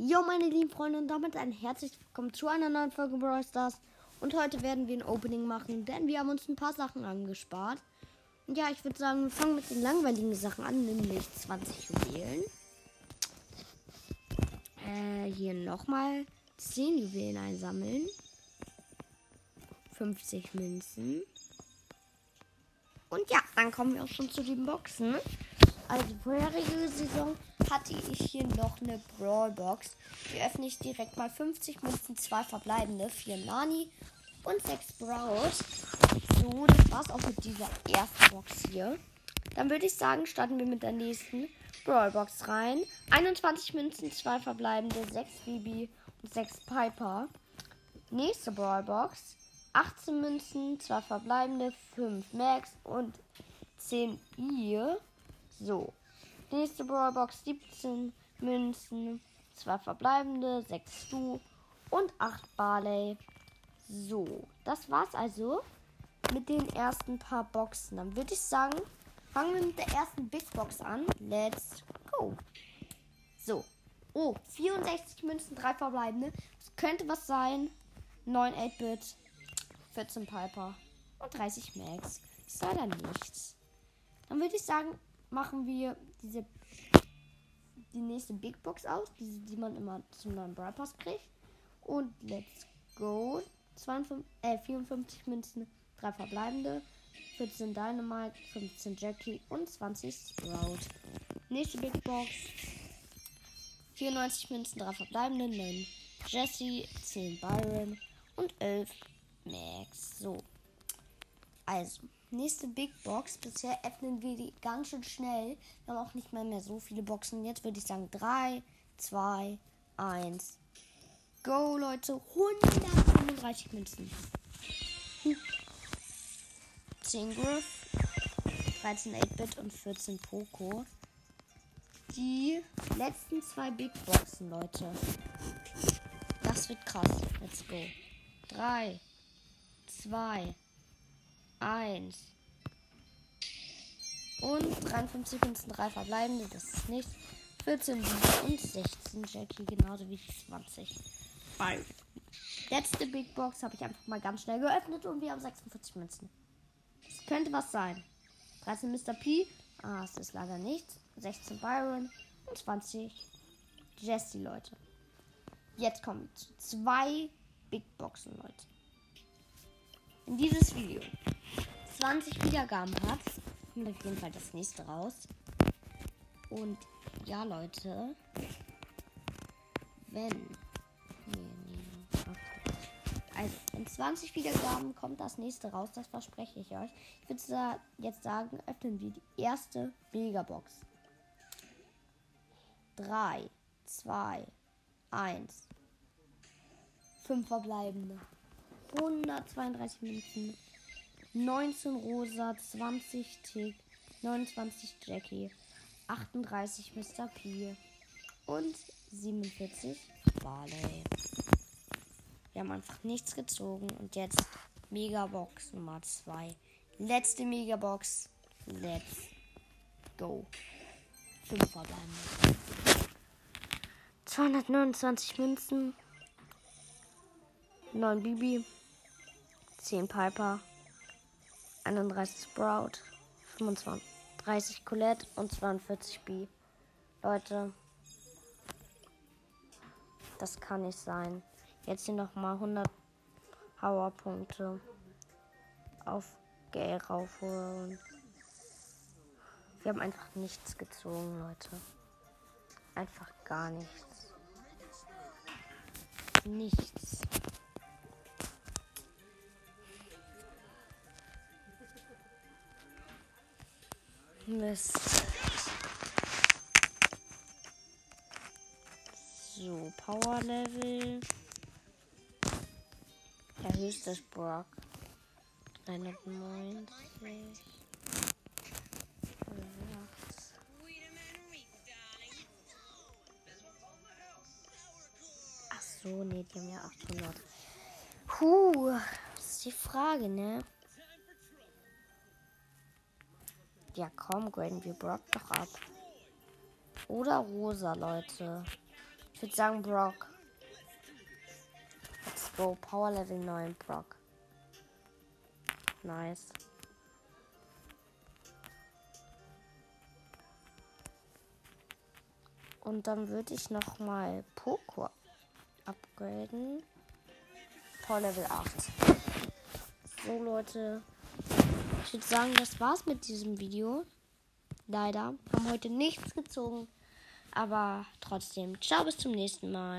Jo, meine lieben Freunde, und damit ein herzliches Willkommen zu einer neuen Folge Brawl Stars. Und heute werden wir ein Opening machen, denn wir haben uns ein paar Sachen angespart. Und ja, ich würde sagen, wir fangen mit den langweiligen Sachen an, nämlich 20 Juwelen. Äh, hier nochmal 10 Juwelen einsammeln. 50 Münzen. Und ja, dann kommen wir auch schon zu den Boxen. Also vorherige Saison hatte ich hier noch eine Brawl Box. Die öffne ich direkt mal 50 Münzen, zwei verbleibende, vier Nani und sechs Sprout. So, das war's auch mit dieser ersten Box hier. Dann würde ich sagen, starten wir mit der nächsten Brawl Box rein. 21 Münzen, zwei verbleibende, sechs Bibi und sechs Piper. Nächste Brawl Box. 18 Münzen, zwei verbleibende, 5 Max und 10 Bier. So. Nächste Brawlbox 17 Münzen, 2 verbleibende, 6 Stu und 8 Barley. So, das war's also mit den ersten paar Boxen. Dann würde ich sagen, fangen wir mit der ersten Big Box an. Let's go. So. Oh, 64 Münzen, 3 verbleibende. Das könnte was sein. 9 8-Bit, 14 Piper und 30 Max. Ist leider nichts. Dann würde ich sagen, machen wir diese die nächste Big Box aus, diese, die man immer zum neuen Brawl Pass kriegt. Und let's go. 52, äh, 54 Münzen, 3 verbleibende, 14 Dynamite, 15 Jackie und 20 Sprout. Nächste Big Box. 94 Münzen, 3 verbleibende, 9 Jesse, 10 Byron und 11 Max. So. Also, nächste Big Box. Bisher öffnen wir die ganz schön schnell. Wir haben auch nicht mal mehr so viele Boxen. Jetzt würde ich sagen 3, 2, 1. Go, Leute. 135 Münzen. 10 Griff, 13 8-Bit und 14 Poco. Die letzten zwei Big Boxen, Leute. Das wird krass. Let's go. 3, 2, 1. Und 53 Münzen, 3 verbleibende, das ist nichts. 14 und 16 Jackie, genauso wie 20. Bye. Letzte Big Box habe ich einfach mal ganz schnell geöffnet und wir haben 46 Münzen. Das könnte was sein. 13 Mr. P. Ah, es ist leider nichts. 16 Byron und 20 Jesse, Leute. Jetzt kommen zwei Big Boxen, Leute. In dieses Video 20 Wiedergaben hat, kommt auf jeden Fall das nächste raus. Und ja, Leute, wenn. Nee, nee, also, in 20 Wiedergaben kommt das nächste raus, das verspreche ich euch. Ich würde jetzt sagen, öffnen wir die erste Megabox. 3, 2, 1. 5 verbleibende. 132 Münzen. 19 Rosa, 20 Tick, 29 Jackie, 38 Mr. P und 47 Barley. Wir haben einfach nichts gezogen und jetzt Megabox Nummer 2. Letzte Megabox. Let's go. 5 verbleiben. 229 Münzen. 9 Bibi. 10 Piper. 31 Sprout, 25, 30 Colette und 42 B. Leute, das kann nicht sein. Jetzt hier nochmal 100 Powerpunkte auf Gale raufholen. Wir haben einfach nichts gezogen, Leute. Einfach gar nichts. Nichts. Mist. So, Power Level. Der höchste ist Brock. 390. Ach so, nee, die haben ja 800. Puh, das ist die Frage, ne? Ja, komm, graden wir Brock doch ab. Oder Rosa, Leute. Ich würde sagen Brock. Let's go. Power Level 9 Brock. Nice. Und dann würde ich noch mal Poco upgraden. Power Level 8. So Leute. Ich würde sagen, das war's mit diesem Video. Leider haben heute nichts gezogen. Aber trotzdem, ciao, bis zum nächsten Mal.